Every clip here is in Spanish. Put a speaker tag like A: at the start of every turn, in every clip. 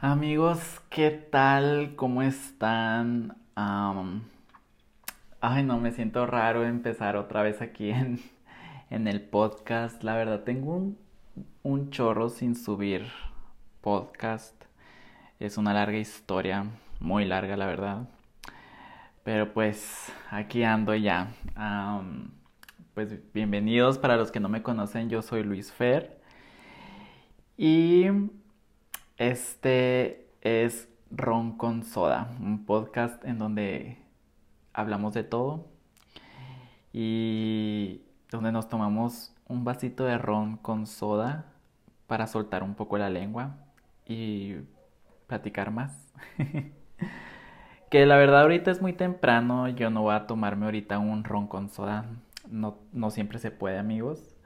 A: Amigos, ¿qué tal? ¿Cómo están? Ay, no, me siento raro empezar otra vez aquí en, en el podcast. La verdad, tengo un, un chorro sin subir podcast. Es una larga historia, muy larga, la verdad. Pero pues aquí ando ya. pues bienvenidos para los que no me conocen, yo soy Luis Fer. Y este es Ron con Soda, un podcast en donde hablamos de todo y donde nos tomamos un vasito de ron con soda para soltar un poco la lengua y platicar más. que la verdad ahorita es muy temprano, yo no voy a tomarme ahorita un ron con soda, no, siempre se puede amigos,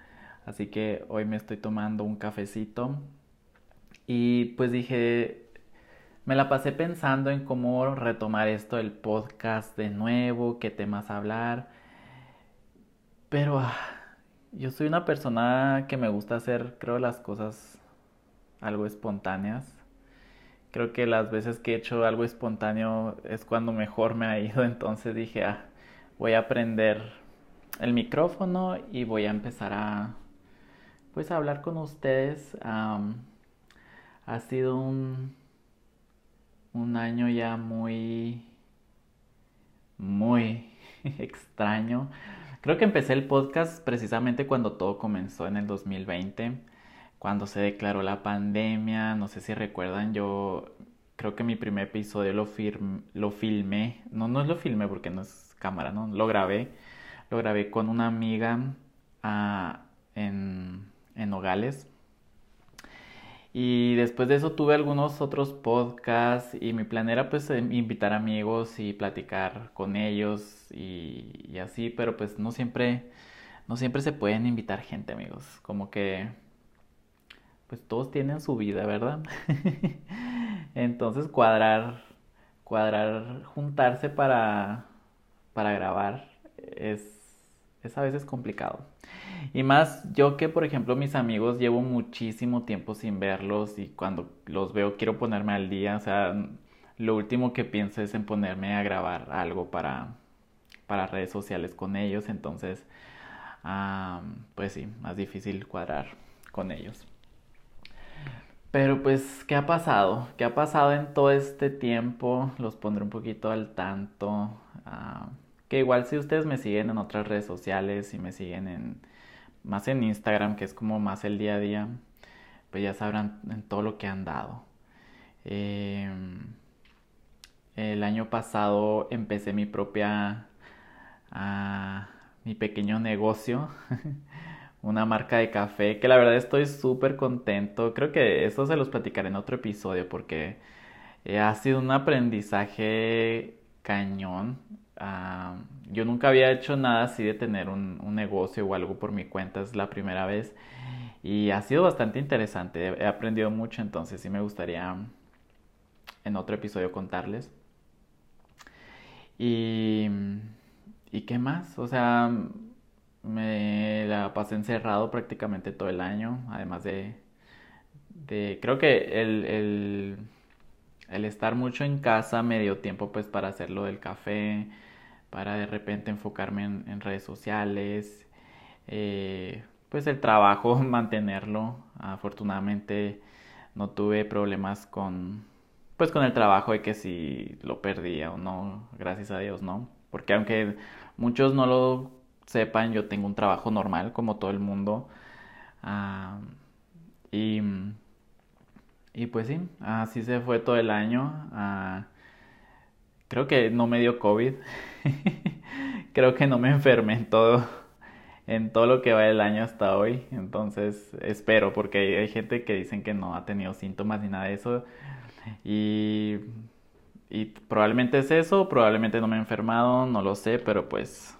A: así que hoy me estoy tomando un cafecito y pues dije, me la pasé pensando en cómo retomar esto del podcast de nuevo, qué temas hablar. Pero ah, yo soy una persona que me gusta hacer, creo, las cosas algo espontáneas. Creo que las veces que he hecho algo espontáneo es cuando mejor me ha ido. Entonces dije, ah, voy a aprender el micrófono y voy a empezar a, pues, a hablar con ustedes ha sido un, un año ya muy, muy extraño. Creo que empecé el podcast precisamente cuando todo comenzó en el 2020, cuando se declaró la pandemia. No sé si recuerdan, yo creo que mi primer episodio lo, lo filmé. No, no lo filmé porque no es cámara, ¿no? Lo grabé. Lo grabé con una amiga ah, en, en Nogales. Y después de eso tuve algunos otros podcasts y mi plan era pues em, invitar amigos y platicar con ellos y, así, pero pues no siempre, no siempre se pueden invitar gente amigos, como que pues todos tienen su vida, ¿verdad? Entonces cuadrar, cuadrar, juntarse para, para grabar es, es a veces complicado. Y más yo que, por ejemplo, mis amigos llevo muchísimo tiempo sin verlos y cuando los veo quiero ponerme al día. O sea, lo último que pienso es en ponerme a grabar algo para, para redes sociales con ellos. Entonces, pues sí, más difícil cuadrar con ellos. Pero pues, ¿qué ha pasado? ¿Qué ha pasado en todo este tiempo? Los pondré un poquito al tanto. Que igual si ustedes me siguen en otras redes sociales y me siguen en más en Instagram, que es como más el día a día, pues ya sabrán en todo lo que han dado. Em, el año pasado empecé mi propia, ah, mi pequeño negocio, una marca de café, que la verdad estoy súper contento. Creo que eso se los platicaré en otro episodio porque eh, ha sido un aprendizaje cañón. Yo nunca había hecho nada así de tener un, negocio o algo por mi cuenta, es la primera vez y ha sido bastante interesante, he aprendido mucho, entonces sí me gustaría en otro episodio contarles. Y, ¿y qué más? O sea, me la pasé encerrado prácticamente todo el año, además de, de creo que el, el, el estar mucho en casa me dio tiempo pues para hacer lo del café, para de repente enfocarme en, redes sociales, eh, pues el trabajo, mantenerlo. Afortunadamente no tuve problemas con, pues con el trabajo de que si lo perdía o no, gracias a Dios, ¿no? Porque aunque muchos no lo sepan, yo tengo un trabajo normal como todo el mundo. Ah, y, y pues sí, así se fue todo el año. Ah, creo que no me dio COVID. creo que no me enfermé en todo, en todo lo que va el año hasta hoy. Entonces espero, porque hay, gente que dicen que no ha tenido síntomas ni nada de eso. Y probablemente es eso, probablemente no me he enfermado, no lo sé, pero pues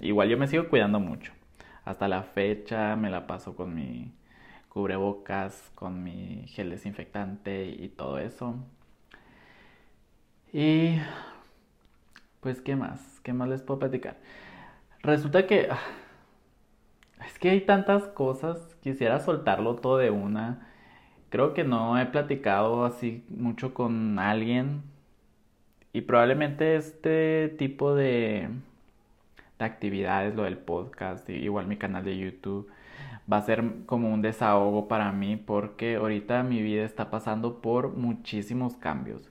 A: igual yo me sigo cuidando mucho. Hasta la fecha me la paso con mi cubrebocas, con mi gel desinfectante y todo eso. Y pues, ¿qué más? ¿Qué más les puedo platicar? Resulta que... Ah, es que hay tantas cosas, quisiera soltarlo todo de una. creo que no he platicado así mucho con alguien y probablemente este tipo de, de actividades, lo del podcast, igual mi canal de YouTube, va a ser como un desahogo para mí porque ahorita mi vida está pasando por muchísimos cambios.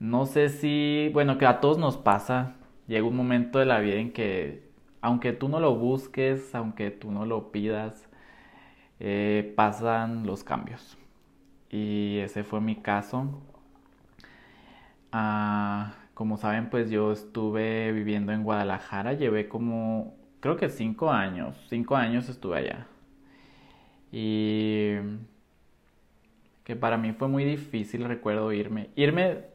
A: No sé si, bueno, que a todos nos pasa, llega un momento de la vida en que aunque tú no lo busques, aunque tú no lo pidas, eh, pasan los cambios. Y ese fue mi caso. Ah, como saben, pues yo estuve viviendo en Guadalajara, llevé como, creo que cinco años, cinco años estuve allá. Y que para mí fue muy difícil, recuerdo irme. Irme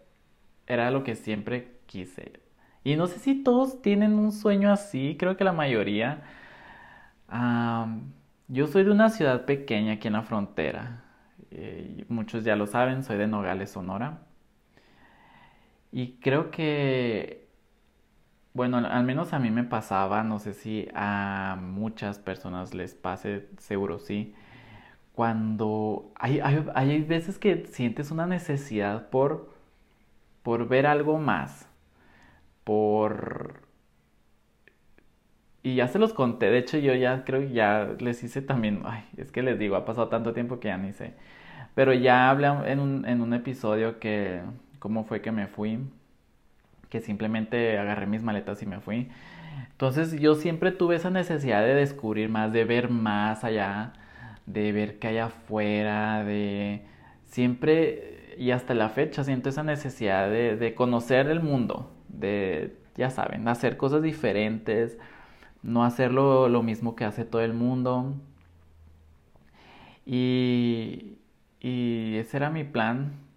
A: era lo que siempre quise. Y no sé si todos tienen un sueño así, creo que la mayoría. yo soy de una ciudad pequeña aquí en la frontera. Eh, muchos ya lo saben, soy de Nogales, Sonora. Y creo que, bueno, al menos a mí me pasaba, no sé si a muchas personas les pase, seguro sí, cuando hay, hay, veces que sientes una necesidad por, por ver algo más, por... Y ya se los conté, de hecho yo ya creo que ya les hice también, ay, es que les digo, ha pasado tanto tiempo que ya ni sé, pero ya hablé en un, en un episodio que cómo fue que me fui, que simplemente agarré mis maletas y me fui. Entonces yo siempre tuve esa necesidad de descubrir más, de ver más allá, de ver qué hay afuera, de siempre y hasta la fecha siento esa necesidad de, conocer el mundo, de, ya saben, hacer cosas diferentes, no hacerlo lo mismo que hace todo el mundo. Y, y ese era mi plan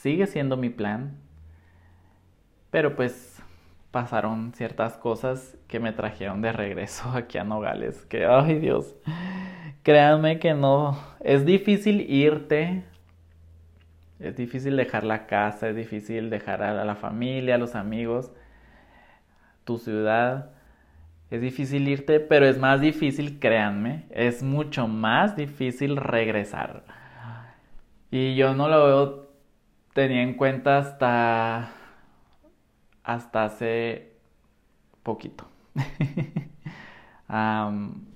A: sigue siendo mi plan, pero pues pasaron ciertas cosas que me trajeron de regreso aquí a Nogales, que ay Dios, créanme que no, es difícil irte, es difícil dejar la casa, es difícil dejar a la familia, a los amigos, tu ciudad. Es difícil irte, pero es más difícil, créanme, es mucho más difícil regresar. Y yo no lo veo tenía en cuenta hasta, hasta hace poquito.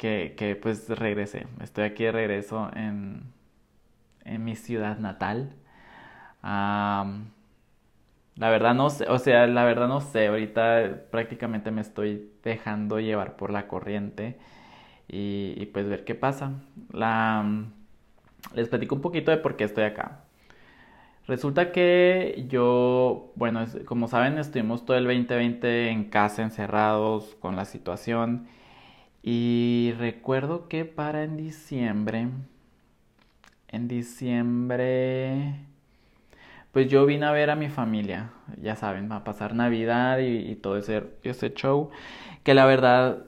A: que, pues regresé. Estoy aquí de regreso en, en mi ciudad natal. la verdad no sé, o sea, la verdad no sé, ahorita prácticamente me estoy dejando llevar por la corriente y, y pues ver qué pasa. Les platico un poquito de por qué estoy acá. Resulta que yo, bueno, como saben, estuvimos todo el 2020 en casa, encerrados con la situación. Y recuerdo que para en diciembre, en diciembre, pues yo vine a ver a mi familia, ya saben, a pasar Navidad y, todo ese, ese, show, que la verdad,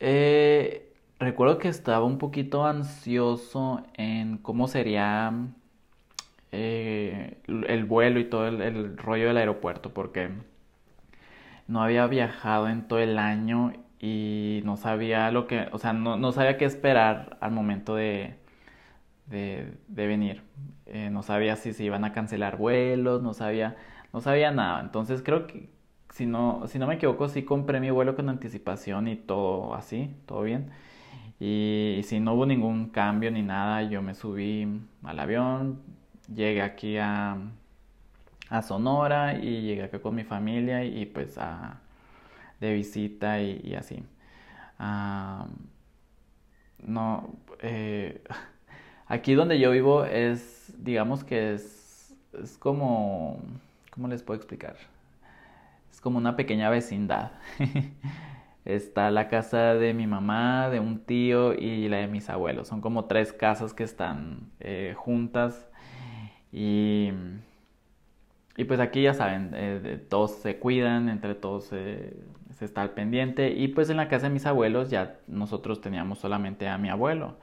A: eh, recuerdo que estaba un poquito ansioso en cómo sería eh, el vuelo y todo el, rollo del aeropuerto porque no había viajado en todo el año y no sabía lo que, o sea, no, sabía qué esperar al momento de, de, venir. Eh, no sabía si se iban a cancelar vuelos, no sabía, no sabía nada. Entonces creo que si no, si no me equivoco, sí compré mi vuelo con anticipación y todo así, todo bien. Y, y si no hubo ningún cambio ni nada, yo me subí al avión, llegué aquí a, a Sonora y llegué acá con mi familia y, pues a, de visita y, así. no, eh, aquí donde yo vivo es, digamos que es, es como, ¿cómo les puedo explicar? Es como una pequeña vecindad. Está la casa de mi mamá, de un tío y la de mis abuelos. Son como tres casas que están eh, juntas y, y pues aquí ya saben, eh, todos se cuidan, entre todos se está al pendiente. Y pues en la casa de mis abuelos ya nosotros teníamos solamente a mi abuelo.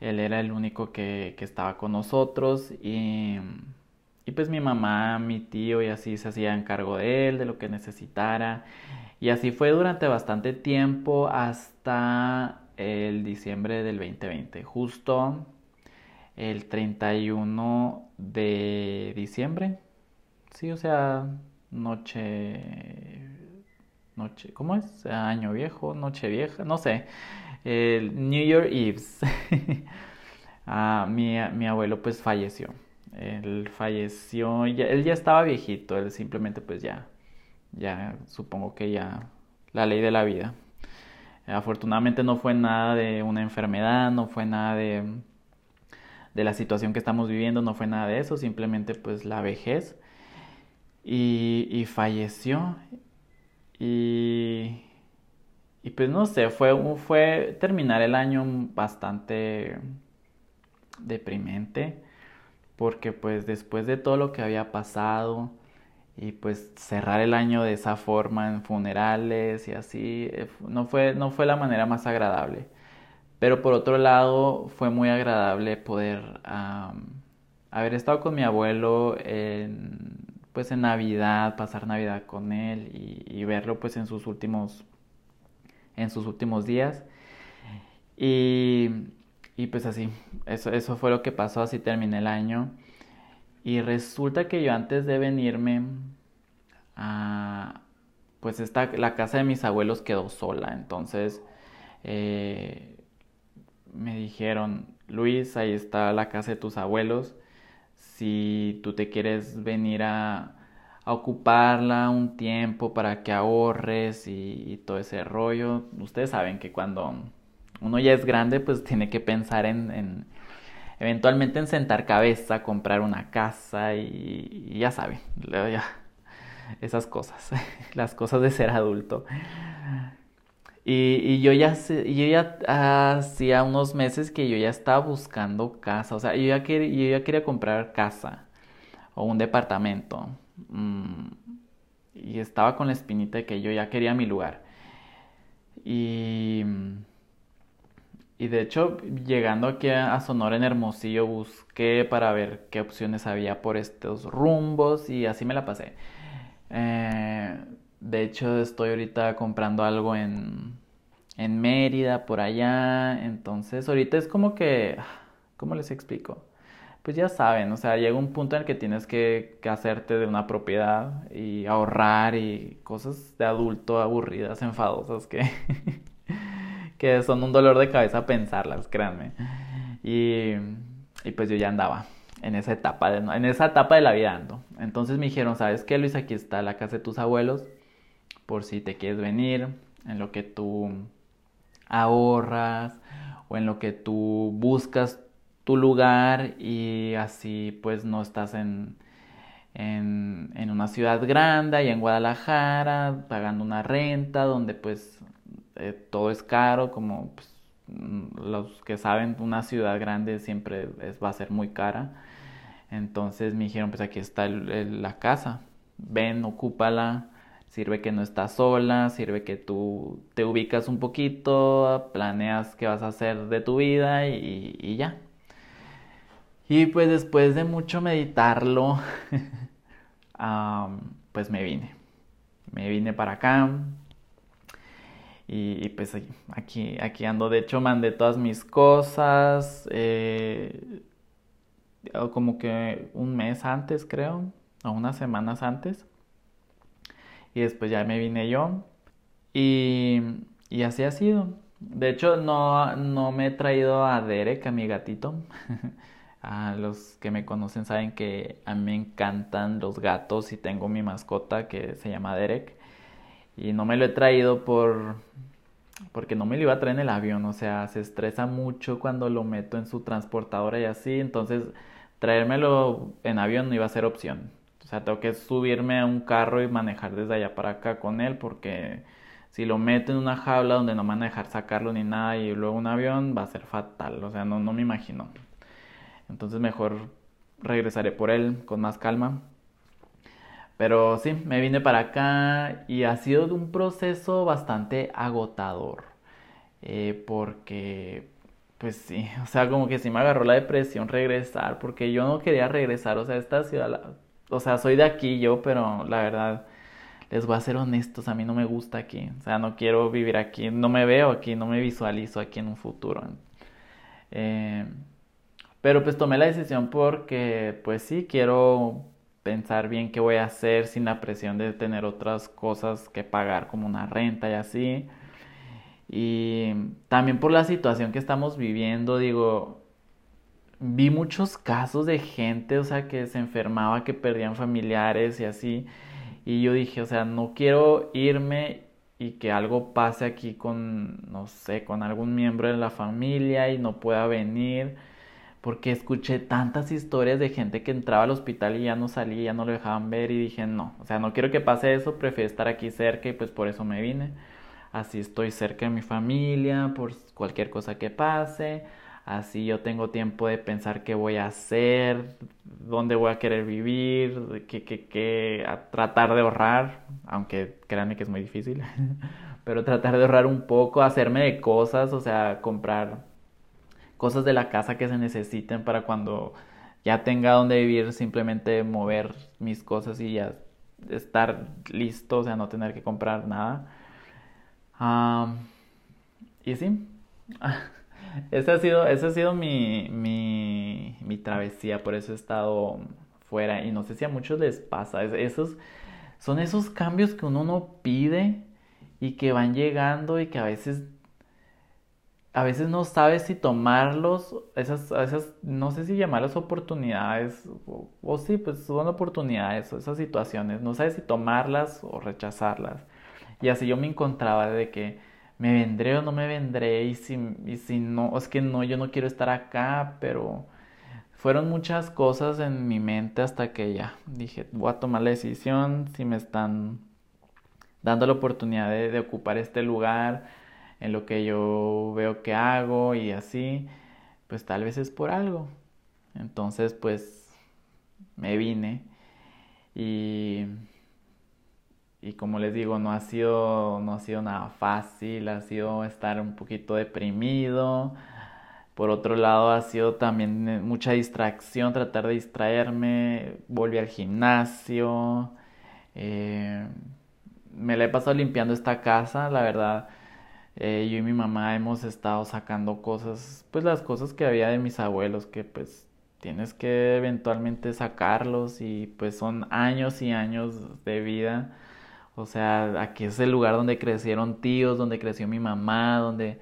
A: Él era el único que, que estaba con nosotros y, y pues mi mamá, mi tío y así se hacían cargo de él, de lo que necesitara. Y así fue durante bastante tiempo hasta el diciembre del 2020. Justo el 31 de diciembre. Sí, o sea, noche... Noche, ¿cómo es? Año viejo, noche vieja, no sé. New Year Eves. ah, mi, mi abuelo pues falleció. Él falleció, él ya estaba viejito, él simplemente pues ya, ya supongo que ya la ley de la vida. Afortunadamente no fue nada de una enfermedad, no fue nada de, de la situación que estamos viviendo, no fue nada de eso, simplemente pues la vejez. Y, y falleció. Y, y pues no sé, fue, fue terminar el año bastante deprimente porque pues después de todo lo que había pasado y pues cerrar el año de esa forma en funerales y así eh, no fue no fue la manera más agradable. Pero por otro lado fue muy agradable poder haber estado con mi abuelo en pues en Navidad pasar Navidad con él y, y verlo pues en sus últimos en sus últimos días y y pues así, eso, eso fue lo que pasó, así terminé el año. Y resulta que yo antes de venirme a, pues esta, la casa de mis abuelos quedó sola. Entonces eh, me dijeron, Luis, ahí está la casa de tus abuelos. Si tú te quieres venir a, ocuparla un tiempo para que ahorres y, todo ese rollo. Ustedes saben que cuando uno ya es grande, pues tiene que pensar en, eventualmente en sentar cabeza, comprar una casa y, ya sabe, ya, esas cosas, las cosas de ser adulto. Y, yo ya hacía unos meses que yo ya estaba buscando casa, o sea, yo ya, quería, yo ya quería comprar casa o un departamento. Mm, y estaba con la espinita de que yo ya quería mi lugar. Y y de hecho, llegando aquí a Sonora en Hermosillo, busqué para ver qué opciones había por estos rumbos y así me la pasé. Eh, de hecho, estoy ahorita comprando algo en, en Mérida, por allá. Entonces, ahorita es como que, ¿cómo les explico? Pues ya saben, o sea, llega un punto en el que tienes que, hacerte de una propiedad y ahorrar y cosas de adulto aburridas, enfadosas que... que son un dolor de cabeza pensarlas, créanme. Y, y pues yo ya andaba en esa etapa, de, en esa etapa de la vida ando. Entonces me dijeron, ¿sabes qué, Luis? Aquí está la casa de tus abuelos, por si te quieres venir, en lo que tú ahorras o en lo que tú buscas tu lugar y así pues no estás en, en, en una ciudad grande y en Guadalajara pagando una renta donde pues eh, todo es caro, como pues, mm, los que saben, una ciudad grande siempre va a ser muy cara. Entonces me dijeron, pues aquí está la casa, ven, ocúpala, sirve que no estás sola, sirve que tú te ubicas un poquito, planeas qué vas a hacer de tu vida y, ya. Y pues después de mucho meditarlo, pues me vine. Me vine para acá, y, pues aquí, aquí ando. De hecho, mandé todas mis cosas. Eh, como que un mes antes, creo. O unas semanas antes. Y después ya me vine yo. Y, y así ha sido. De hecho, no, no me he traído a Derek, a mi gatito. a los que me conocen saben que a mí me encantan los gatos y tengo mi mascota que se llama Derek. Y no me lo he traído por porque no me lo iba a traer en el avión, o sea, se estresa mucho cuando lo meto en su transportadora y así, entonces traérmelo en avión no iba a ser opción. O sea, tengo que subirme a un carro y manejar desde allá para acá con él porque si lo meto en una jaula donde no me van a dejar sacarlo ni nada y luego un avión va a ser fatal, o sea, no, no me imagino. Entonces mejor regresaré por él con más calma. Pero sí, me vine para acá y ha sido un proceso bastante agotador. Eh, porque, pues sí, o sea, como que sí me agarró la depresión regresar, porque yo no quería regresar, o sea, esta ciudad, o sea, soy de aquí yo, pero la verdad, les voy a ser honestos, a mí no me gusta aquí, o sea, no quiero vivir aquí, no me veo aquí, no me visualizo aquí en un futuro. Eh, Pero pues tomé la decisión porque pues sí, quiero pensar bien qué voy a hacer sin la presión de tener otras cosas que pagar como una renta y así. Y también por la situación que estamos viviendo, digo, vi muchos casos de gente, o sea, que se enfermaba, que perdían familiares y así. Y yo dije, o sea, no quiero irme y que algo pase aquí con, no sé, con algún miembro de la familia y no pueda venir porque escuché tantas historias de gente que entraba al hospital y ya no salía, ya no lo dejaban ver y dije, no, o sea, no quiero que pase eso, prefiero estar aquí cerca y pues por eso me vine. Así estoy cerca de mi familia, por cualquier cosa que pase. Así yo tengo tiempo de pensar qué voy a hacer, dónde voy a querer vivir, qué, qué, qué, tratar de ahorrar, aunque créanme que es muy difícil, pero tratar de ahorrar un poco, hacerme de cosas, o sea, comprar cosas de la casa que se necesiten para cuando ya tenga donde vivir, simplemente mover mis cosas y ya estar listo, o sea, no tener que comprar nada. y sí, esa ha sido, esa ha sido mi, mi, mi, travesía, por eso he estado fuera. Y no sé si a muchos les pasa, esos, son esos cambios que uno no pide y que van llegando y que a veces a veces no sabes si tomarlos, esas, esas no sé si llamarlas oportunidades, o, sí, pues son oportunidades, esas situaciones, no sabes si tomarlas o rechazarlas. Y así yo me encontraba de que me vendré o no me vendré, y si, y si no, es que no, yo no quiero estar acá, pero fueron muchas cosas en mi mente hasta que ya dije, voy a tomar la decisión, si me están dando la oportunidad de, de ocupar este lugar en lo que yo veo que hago y así, pues tal vez es por algo. Entonces, pues me vine y y como les digo, no ha sido no ha sido nada fácil, ha sido estar un poquito deprimido. Por otro lado, ha sido también mucha distracción, tratar de distraerme. Volví al gimnasio. Eh, me la he pasado limpiando esta casa, la verdad eh, yo y mi mamá hemos estado sacando cosas, pues las cosas que había de mis abuelos, que pues tienes que eventualmente sacarlos y pues son años y años de vida. O sea, aquí es el lugar donde crecieron tíos, donde creció mi mamá, donde,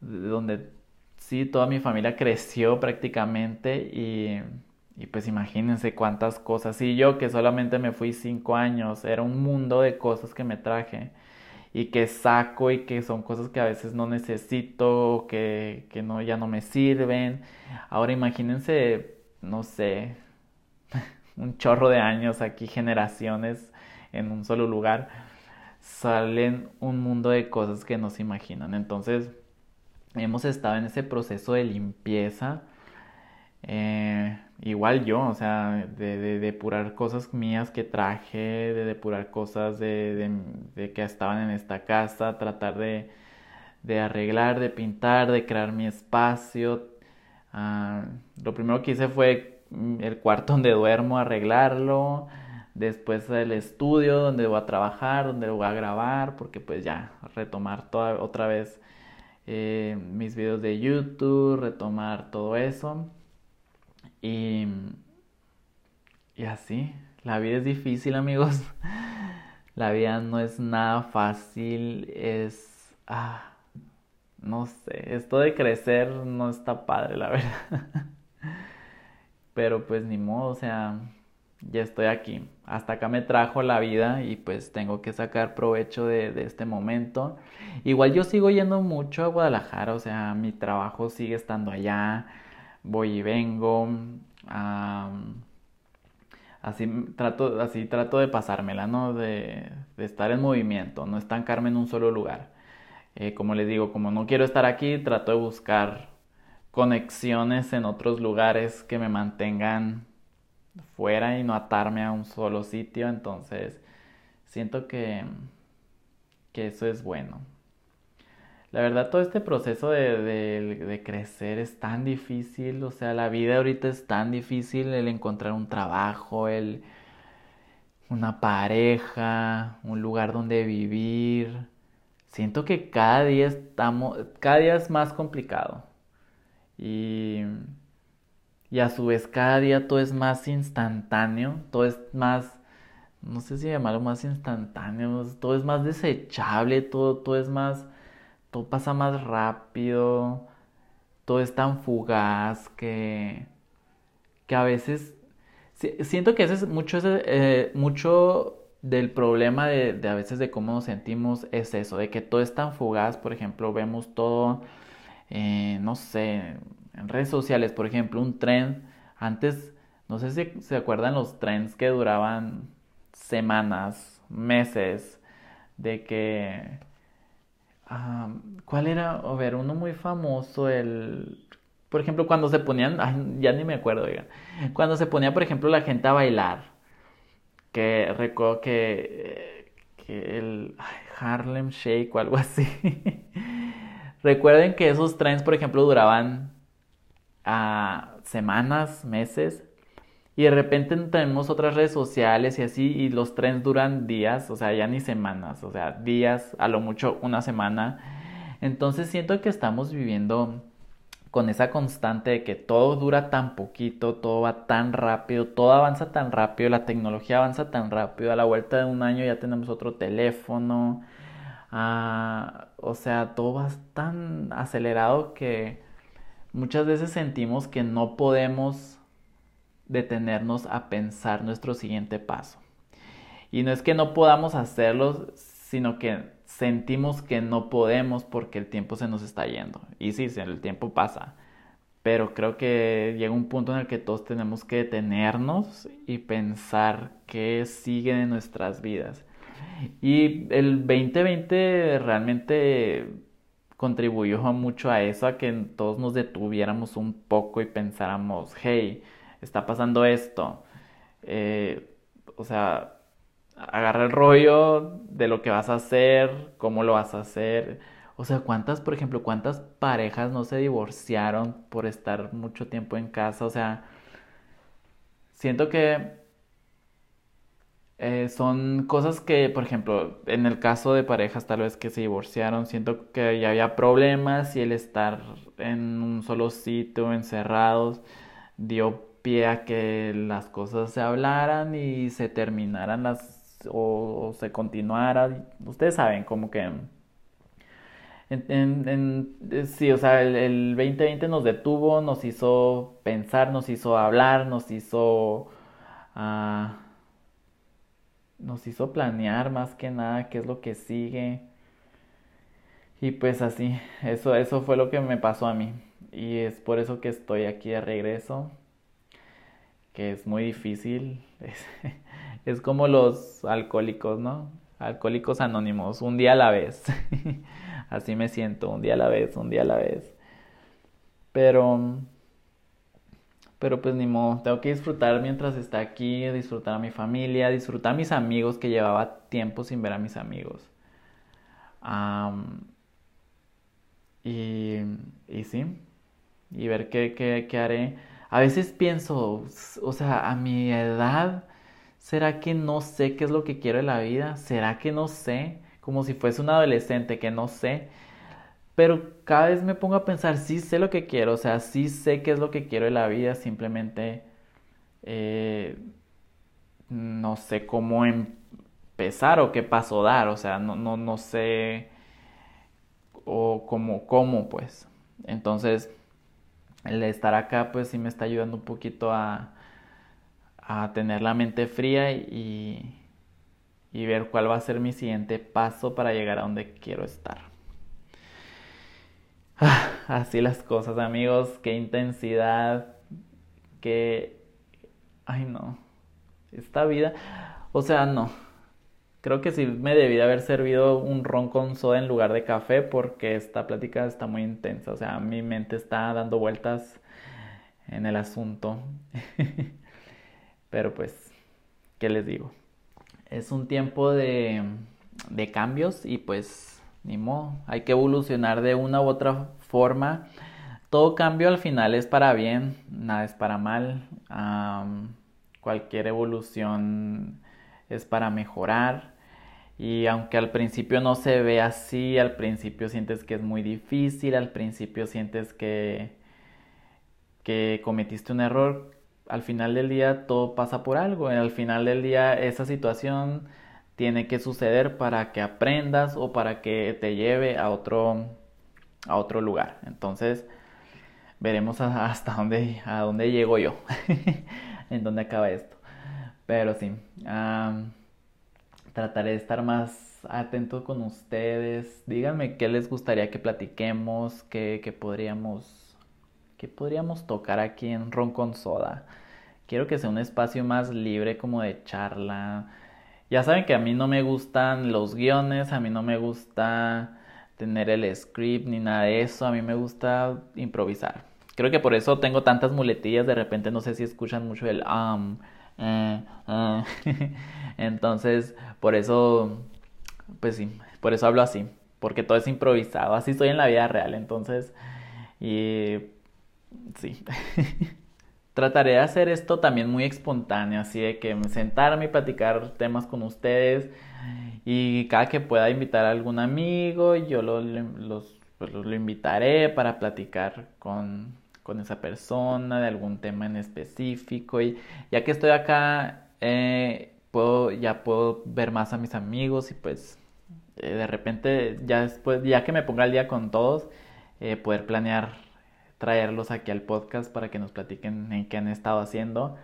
A: donde sí, toda mi familia creció prácticamente y, y pues imagínense cuántas cosas. Y yo que solamente me fui cinco años, era un mundo de cosas que me traje y que saco y que son cosas que a veces no necesito, que, que no, ya no me sirven. Ahora imagínense, no sé, un chorro de años aquí, generaciones en un solo lugar, salen un mundo de cosas que no se imaginan. Entonces, hemos estado en ese proceso de limpieza. Eh, igual yo, o sea, de, depurar cosas mías que traje, de depurar cosas de, que estaban en esta casa, tratar de, arreglar, de pintar, de crear mi espacio. Ah, lo primero que hice fue el cuarto donde duermo, arreglarlo. Después el estudio donde voy a trabajar, donde voy a grabar, porque pues ya retomar toda, otra vez eh, mis videos de YouTube, retomar todo eso. Y, y así, la vida es difícil amigos. La vida no es nada fácil, es... Ah, no sé, esto de crecer no está padre, la verdad. Pero pues ni modo, o sea, ya estoy aquí. Hasta acá me trajo la vida y pues tengo que sacar provecho de, este momento. Igual yo sigo yendo mucho a Guadalajara, o sea, mi trabajo sigue estando allá voy y vengo. así, trato, así trato de pasármela, ¿no? De, estar en movimiento, no estancarme en un solo lugar. Eh, como les digo, como no quiero estar aquí, trato de buscar conexiones en otros lugares que me mantengan fuera y no atarme a un solo sitio. Entonces, siento que, que eso es bueno. La verdad, todo este proceso de, crecer es tan difícil, o sea, la vida ahorita es tan difícil, el encontrar un trabajo, el una pareja, un lugar donde vivir. Siento que cada día estamos, cada día es más complicado. Y, y a su vez cada día todo es más instantáneo, todo es más, no sé si llamarlo más instantáneo, todo es más desechable, todo, todo es más, todo pasa más rápido, todo es tan fugaz que, que a veces, siento que ese es mucho, eh, mucho del problema de, a veces de cómo nos sentimos es eso, de que todo es tan fugaz, por ejemplo, vemos todo, eh, no sé, en redes sociales, por ejemplo, un tren, antes, no sé si se acuerdan los trends que duraban semanas, meses, de que, ah, ¿cuál era? A ver, uno muy famoso, el, por ejemplo, cuando se ponían, ya ni me acuerdo, oigan, cuando se ponía, por ejemplo, la gente a bailar, que recuerdo que, que el Harlem Shake o algo así. Recuerden que esos trends, por ejemplo, duraban a semanas, meses, y de repente tenemos otras redes sociales y así, y los trends duran días, o sea, ya ni semanas, o sea, días, a lo mucho una semana. Entonces siento que estamos viviendo con esa constante de que todo dura tan poquito, todo va tan rápido, todo avanza tan rápido, la tecnología avanza tan rápido, a la vuelta de un año ya tenemos otro teléfono, ah, o sea, todo va tan acelerado que muchas veces sentimos que no podemos detenernos a pensar nuestro siguiente paso. Y no es que no podamos hacerlo, sino que sentimos que no podemos porque el tiempo se nos está yendo. Y sí, el tiempo pasa. Pero creo que llega un punto en el que todos tenemos que detenernos y pensar qué sigue de nuestras vidas. Y el 2020 realmente contribuyó mucho a eso, a que todos nos detuviéramos un poco y pensáramos, hey, está pasando esto. Eh, o sea, agarra el rollo de lo que vas a hacer, cómo lo vas a hacer. O sea, cuántas, por ejemplo, cuántas parejas no se divorciaron por estar mucho tiempo en casa. O sea, siento que eh, son cosas que, por ejemplo, en el caso de parejas tal vez que se divorciaron, siento que ya había problemas y el estar en un solo sitio, encerrados, dio pie a que las cosas se hablaran y se terminaran las o, se continuaran. Ustedes saben, como que... En, sí, o sea, el, 2020 nos detuvo, nos hizo pensar, nos hizo hablar, nos hizo... Uh, nos hizo planear más que nada qué es lo que sigue. Y pues así, eso, eso fue lo que me pasó a mí. Y es por eso que estoy aquí de regreso. Que es muy difícil. Es, es como los alcohólicos, ¿no? Alcohólicos anónimos, un día a la vez. así me siento, un día a la vez, un día a la vez. Pero pero pues ni modo, tengo que disfrutar mientras está aquí, disfrutar a mi familia, disfrutar a mis amigos que llevaba tiempo sin ver a mis amigos. y, y sí, y ver qué, qué, qué haré. A veces pienso, o sea, a mi edad, ¿será que no sé qué es lo que quiero en la vida? ¿Será que no sé? Como si fuese un adolescente que no sé. Pero cada vez me pongo a pensar, sí sé lo que quiero, o sea, sí sé qué es lo que quiero en la vida, simplemente eh, no sé cómo empezar o qué paso dar, o sea, no, no, no sé o cómo, cómo, pues. Entonces, el estar acá, pues sí me está ayudando un poquito a, a tener la mente fría y, y ver cuál va a ser mi siguiente paso para llegar a donde quiero estar. Así las cosas, amigos. Qué intensidad. Qué... Ay, no. Esta vida... O sea, no. Creo que sí me debí de haber servido un ron con soda en lugar de café porque esta plática está muy intensa. O sea, mi mente está dando vueltas en el asunto. Pero pues, ¿qué les digo? Es un tiempo de, de cambios y pues ni modo, hay que evolucionar de una u otra forma. Todo cambio al final es para bien, nada es para mal. cualquier evolución es para mejorar. Y aunque al principio no se ve así, al principio sientes que es muy difícil, al principio sientes que que cometiste un error, al final del día todo pasa por algo. Al final del día esa situación tiene que suceder para que aprendas o para que te lleve a otro, a otro lugar. Entonces, veremos hasta dónde, a dónde llego yo, en dónde acaba esto. Pero sí, trataré de estar más atento con ustedes. Díganme qué les gustaría que platiquemos, qué, podríamos, qué podríamos tocar aquí en Ron con Soda. Quiero que sea un espacio más libre como de charla. Ya saben que a mí no me gustan los guiones, a mí no me gusta tener el script ni nada de eso, a mí me gusta improvisar. Creo que por eso tengo tantas muletillas, de repente no sé si escuchan mucho el um, eh, eh. entonces por eso, pues sí, por eso hablo así, porque todo es improvisado, así estoy en la vida real, entonces, y sí. Trataré de hacer esto también muy espontáneo, así de que sentarme y platicar temas con ustedes y cada que pueda invitar a algún amigo, yo lo, los, pues, lo invitaré para platicar con, con, esa persona de algún tema en específico y ya que estoy acá, eh, puedo, ya puedo ver más a mis amigos y pues eh, de repente ya después, ya que me ponga al día con todos, eh, poder planear traerlos aquí al podcast para que nos platiquen en qué han estado haciendo.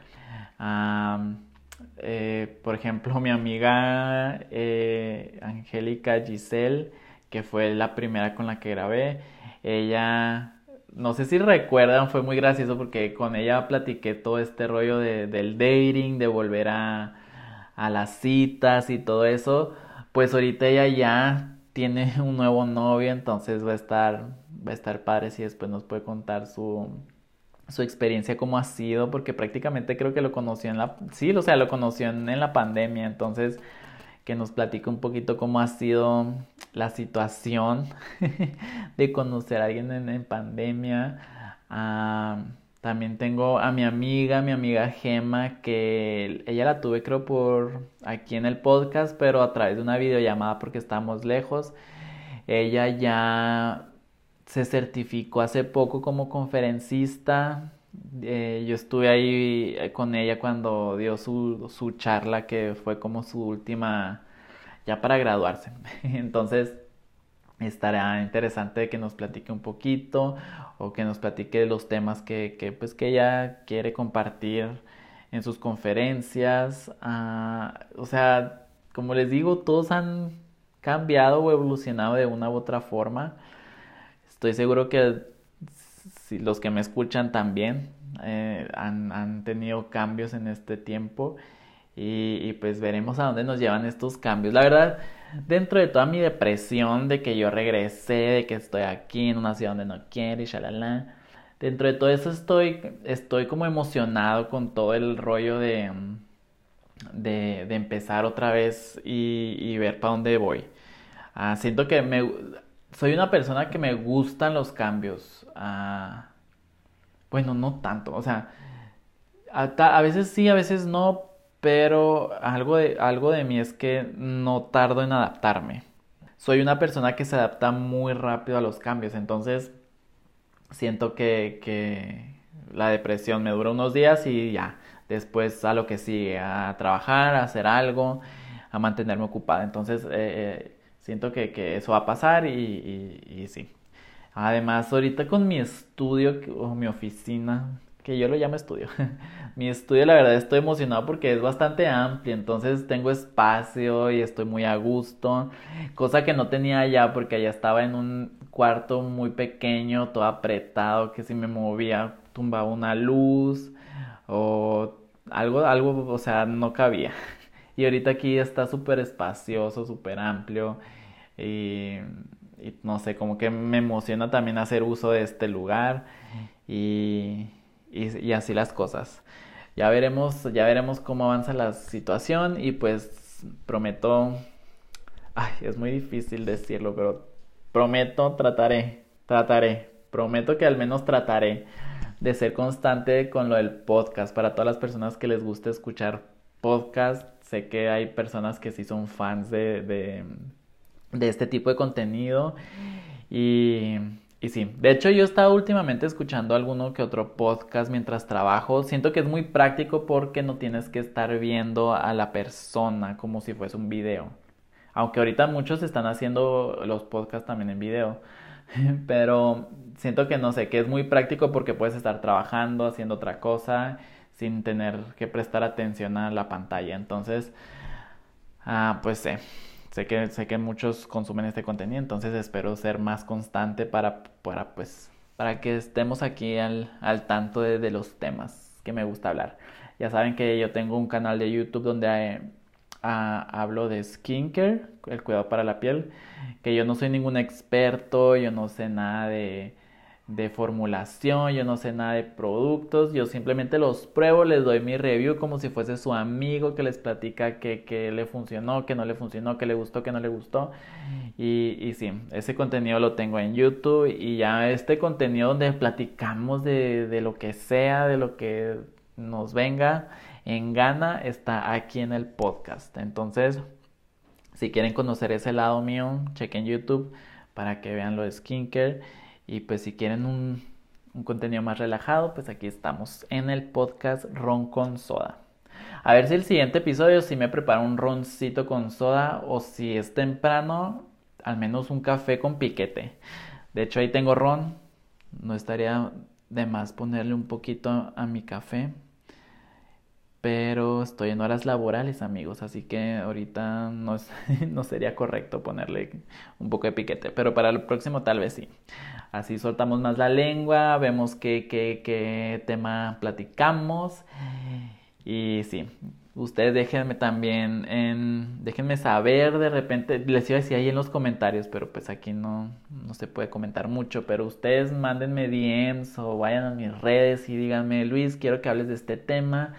A: Eh, por ejemplo, mi amiga eh, Angélica Giselle, que fue la primera con la que grabé, ella, no sé si recuerdan, fue muy gracioso porque con ella platiqué todo este rollo de, del dating, de volver a, a las citas y todo eso. Pues ahorita ella ya tiene un nuevo novio, entonces va a estar va a estar padre si después nos puede contar su, su experiencia, cómo ha sido, porque prácticamente creo que lo conoció en la, sí, o sea, lo conoció en, la pandemia, entonces que nos platique un poquito cómo ha sido la situación de conocer a alguien en, pandemia. Ah, también tengo a mi amiga, mi amiga Gema, que ella la tuve creo por aquí en el podcast, pero a través de una videollamada porque estamos lejos. Ella ya se certificó hace poco como conferencista. Eh, yo estuve ahí eh, con ella cuando dio su, su charla que fue como su última ya para graduarse. Entonces estará interesante que nos platique un poquito o que nos platique los temas que, que pues que ella quiere compartir en sus conferencias. Ah, o sea, como les digo, todos han cambiado o evolucionado de una u otra forma. Estoy seguro que si los que me escuchan también eh, han, tenido cambios en este tiempo y, pues veremos a dónde nos llevan estos cambios. La verdad, dentro de toda mi depresión de que yo regresé, de que estoy aquí en una ciudad donde no quiero y shalala, dentro de todo eso estoy, estoy como emocionado con todo el rollo de, de, empezar otra vez y, ver para dónde voy. Ah, siento que me soy una persona que me gustan los cambios. Ah, bueno, no tanto. O sea, a, veces sí, a veces no, pero algo de, algo de mí es que no tardo en adaptarme. Soy una persona que se adapta muy rápido a los cambios, entonces siento que, que la depresión me dura unos días y ya, después a lo que sigue, a trabajar, a hacer algo, a mantenerme ocupada. Entonces, eh, eh Siento que, eso va a pasar y, sí. Además, ahorita con mi estudio o mi oficina, que yo lo llamo estudio, mi estudio la verdad estoy emocionado porque es bastante amplio, entonces tengo espacio y estoy muy a gusto, cosa que no tenía allá porque allá estaba en un cuarto muy pequeño, todo apretado, que si me movía tumbaba una luz o algo, algo, o sea, no cabía. Y ahorita aquí está súper espacioso, súper amplio. Y, no sé, como que me emociona también hacer uso de este lugar. Y, y, así las cosas. Ya veremos, ya veremos cómo avanza la situación. Y pues prometo. Ay, es muy difícil decirlo, pero prometo, trataré, trataré. Prometo que al menos trataré de ser constante con lo del podcast para todas las personas que les guste escuchar podcast Sé que hay personas que sí son fans de, de, este tipo de contenido. Y, y sí, de hecho yo estaba últimamente escuchando alguno que otro podcast mientras trabajo. Siento que es muy práctico porque no tienes que estar viendo a la persona como si fuese un video. Aunque ahorita muchos están haciendo los podcasts también en video. Pero siento que no sé, que es muy práctico porque puedes estar trabajando, haciendo otra cosa sin tener que prestar atención a la pantalla. Entonces, ah, pues sé. Sé que, sé que muchos consumen este contenido, entonces espero ser más constante para, para, pues, para que estemos aquí al, al tanto de, los temas que me gusta hablar. Ya saben que yo tengo un canal de YouTube donde eh, hablo de skincare, el cuidado para la piel, que yo no soy ningún experto, yo no sé nada de, de formulación, yo no sé nada de productos, yo simplemente los pruebo, les doy mi review como si fuese su amigo que les platica que, le funcionó, que no le funcionó, que le gustó, que no le gustó. Y, y sí, ese contenido lo tengo en YouTube y ya este contenido donde platicamos de, de lo que sea, de lo que nos venga en gana está aquí en el podcast. Entonces, si quieren conocer ese lado mío, chequen YouTube para que vean lo de skincare. Y pues si quieren un, un contenido más relajado, pues aquí estamos en el podcast Ron con Soda. A ver si el siguiente episodio si me preparo un roncito con soda o si es temprano, al menos un café con piquete. De hecho ahí tengo ron, no estaría de más ponerle un poquito a mi café pero estoy en horas laborales, amigos, así que ahorita no, no sería correcto ponerle un poco de piquete, pero para el próximo tal vez sí. Así soltamos más la lengua, vemos qué, qué, qué tema platicamos y sí, ustedes déjenme también en, déjenme saber de repente, les iba a decir ahí en los comentarios, pero pues aquí no, no se puede comentar mucho, pero ustedes mándenme DMs o vayan a mis redes y díganme, Luis, quiero que hables de este tema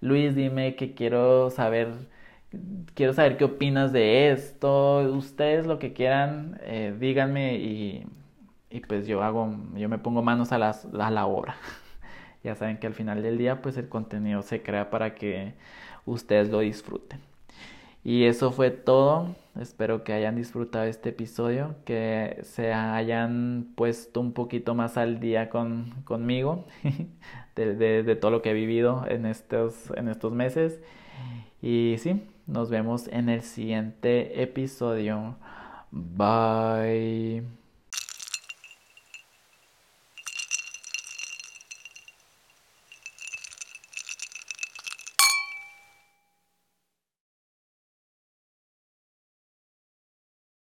A: Luis, dime que quiero saber, quiero saber qué opinas de esto. Ustedes lo que quieran, eh, díganme y, pues yo hago, yo me pongo manos a, las, a la obra. ya saben que al final del día pues el contenido se crea para que ustedes lo disfruten. Y eso fue todo. Espero que hayan disfrutado este episodio, que se hayan puesto un poquito más al día con, conmigo de, todo lo que he vivido en estos, en estos meses. Y sí, nos vemos en el siguiente episodio. Bye.